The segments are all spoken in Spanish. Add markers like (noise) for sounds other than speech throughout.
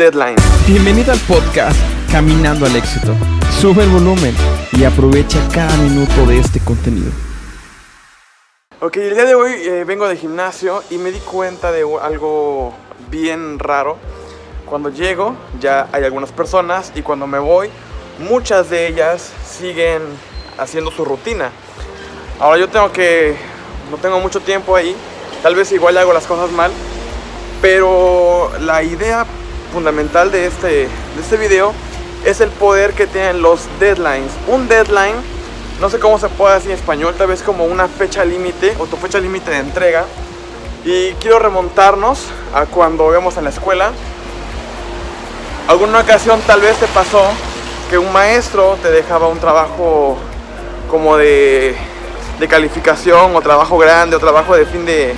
deadline. Bienvenido al podcast Caminando al éxito. Sube el volumen y aprovecha cada minuto de este contenido. Ok, el día de hoy eh, vengo de gimnasio y me di cuenta de algo bien raro. Cuando llego ya hay algunas personas y cuando me voy muchas de ellas siguen haciendo su rutina. Ahora yo tengo que, no tengo mucho tiempo ahí, tal vez igual hago las cosas mal, pero la idea fundamental de este, de este video es el poder que tienen los deadlines. Un deadline, no sé cómo se puede decir en español, tal vez como una fecha límite o tu fecha límite de entrega. Y quiero remontarnos a cuando vemos en la escuela. Alguna ocasión tal vez te pasó que un maestro te dejaba un trabajo como de, de calificación o trabajo grande o trabajo de fin de,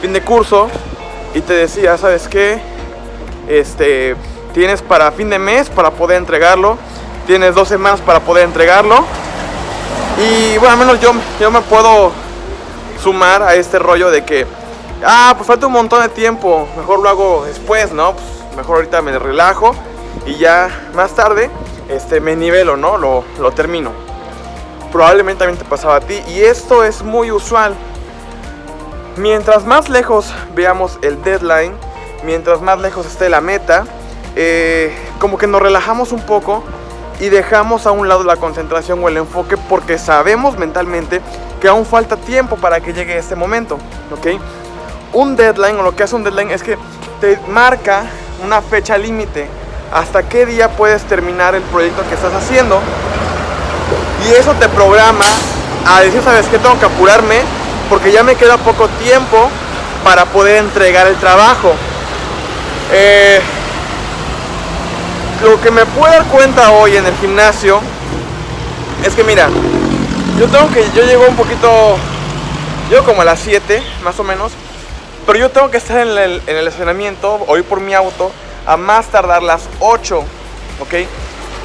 fin de curso y te decía, ¿sabes qué? Este, tienes para fin de mes para poder entregarlo, tienes dos semanas para poder entregarlo. Y bueno, al menos yo, yo me puedo sumar a este rollo de que, ah, pues falta un montón de tiempo, mejor lo hago después, ¿no? Pues mejor ahorita me relajo y ya más tarde este, me nivelo, ¿no? Lo, lo termino. Probablemente también te pasaba a ti y esto es muy usual. Mientras más lejos veamos el deadline, mientras más lejos esté la meta, eh, como que nos relajamos un poco y dejamos a un lado la concentración o el enfoque porque sabemos mentalmente que aún falta tiempo para que llegue este momento, ¿ok? Un deadline o lo que hace un deadline es que te marca una fecha límite hasta qué día puedes terminar el proyecto que estás haciendo y eso te programa a decir, ¿sabes qué? Tengo que apurarme porque ya me queda poco tiempo para poder entregar el trabajo. Eh, lo que me puedo dar cuenta hoy en el gimnasio es que mira, yo tengo que, yo llego un poquito, yo como a las 7 más o menos, pero yo tengo que estar en el, en el estacionamiento o ir por mi auto a más tardar las 8, ¿ok?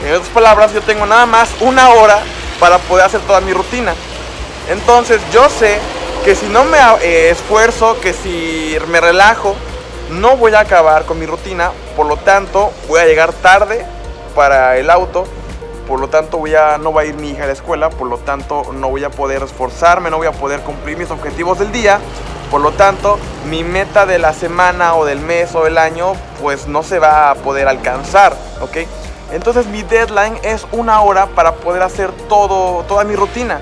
En otras palabras, yo tengo nada más una hora para poder hacer toda mi rutina. Entonces yo sé que si no me eh, esfuerzo, que si me relajo, no voy a acabar con mi rutina, por lo tanto voy a llegar tarde para el auto, por lo tanto voy a, no va a ir mi hija a la escuela, por lo tanto no voy a poder esforzarme, no voy a poder cumplir mis objetivos del día, por lo tanto mi meta de la semana o del mes o del año pues no se va a poder alcanzar, ¿ok? Entonces mi deadline es una hora para poder hacer todo, toda mi rutina.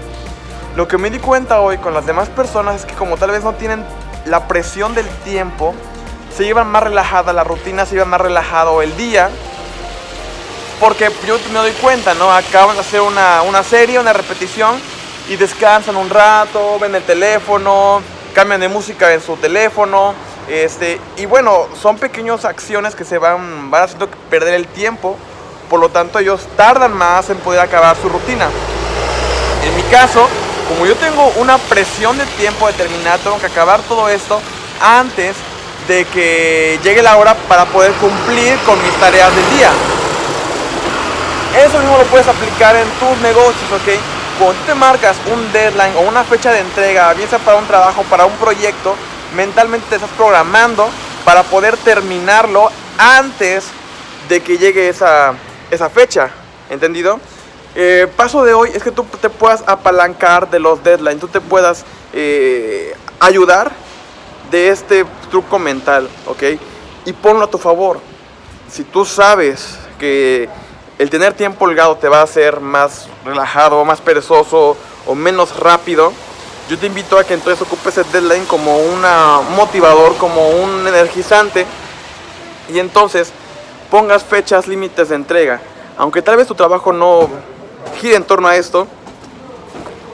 Lo que me di cuenta hoy con las demás personas es que como tal vez no tienen la presión del tiempo, se llevan más relajada la rutina, se llevan más relajado el día. Porque yo me doy cuenta, ¿no? Acaban de hacer una, una serie, una repetición y descansan un rato, ven el teléfono, cambian de música en su teléfono. Este, y bueno, son pequeñas acciones que se van, van haciendo perder el tiempo. Por lo tanto, ellos tardan más en poder acabar su rutina. En mi caso, como yo tengo una presión de tiempo determinada, tengo que acabar todo esto antes de que llegue la hora para poder cumplir con mis tareas del día. Eso mismo lo puedes aplicar en tus negocios, ¿ok? Cuando te marcas un deadline o una fecha de entrega, bien sea para un trabajo, para un proyecto, mentalmente te estás programando para poder terminarlo antes de que llegue esa, esa fecha, ¿entendido? Eh, paso de hoy es que tú te puedas apalancar de los deadlines, tú te puedas eh, ayudar de este truco mental, ¿ok? Y ponlo a tu favor. Si tú sabes que el tener tiempo holgado te va a hacer más relajado, más perezoso o menos rápido, yo te invito a que entonces ocupes el deadline como un motivador, como un energizante y entonces pongas fechas límites de entrega. Aunque tal vez tu trabajo no gira en torno a esto,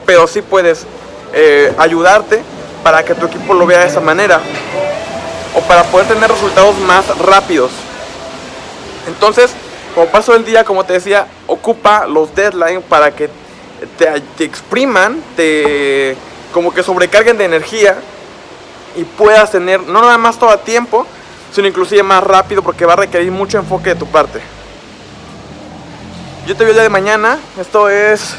pero sí puedes eh, ayudarte para que tu equipo lo vea de esa manera o para poder tener resultados más rápidos. Entonces, como paso del día, como te decía, ocupa los deadlines para que te, expriman, te como que sobrecarguen de energía y puedas tener no nada más todo a tiempo, sino inclusive más rápido porque va a requerir mucho enfoque de tu parte. Yo te veo el día de mañana. Esto es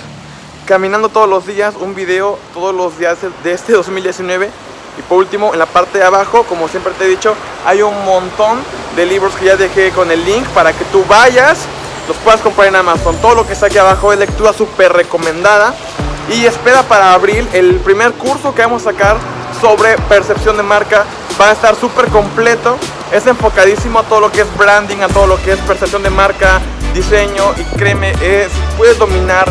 Caminando todos los días, un video todos los días de este (laughs) 2019. Y por último, en la parte de abajo, como siempre te he dicho, hay un montón de libros que ya dejé con el link para que tú vayas, los puedas comprar en Amazon. Todo lo que está aquí abajo es lectura súper recomendada. Y espera para abril el primer curso que vamos a sacar sobre percepción de marca. Va a estar súper completo. Es enfocadísimo a todo lo que es branding, a todo lo que es percepción de marca, diseño. Y créeme, es, puedes dominar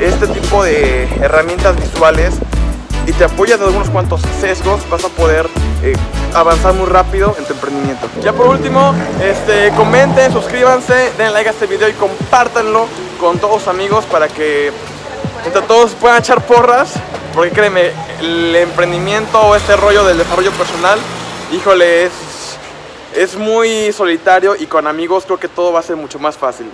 este tipo de herramientas visuales y te apoyas de algunos cuantos sesgos, vas a poder eh, avanzar muy rápido en tu emprendimiento. Ya por último, este, comenten, suscríbanse, den like a este video y compártanlo con todos sus amigos para que entre todos puedan echar porras. Porque créeme, el emprendimiento o este rollo del desarrollo personal, híjole, es, es muy solitario y con amigos creo que todo va a ser mucho más fácil.